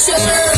Sure.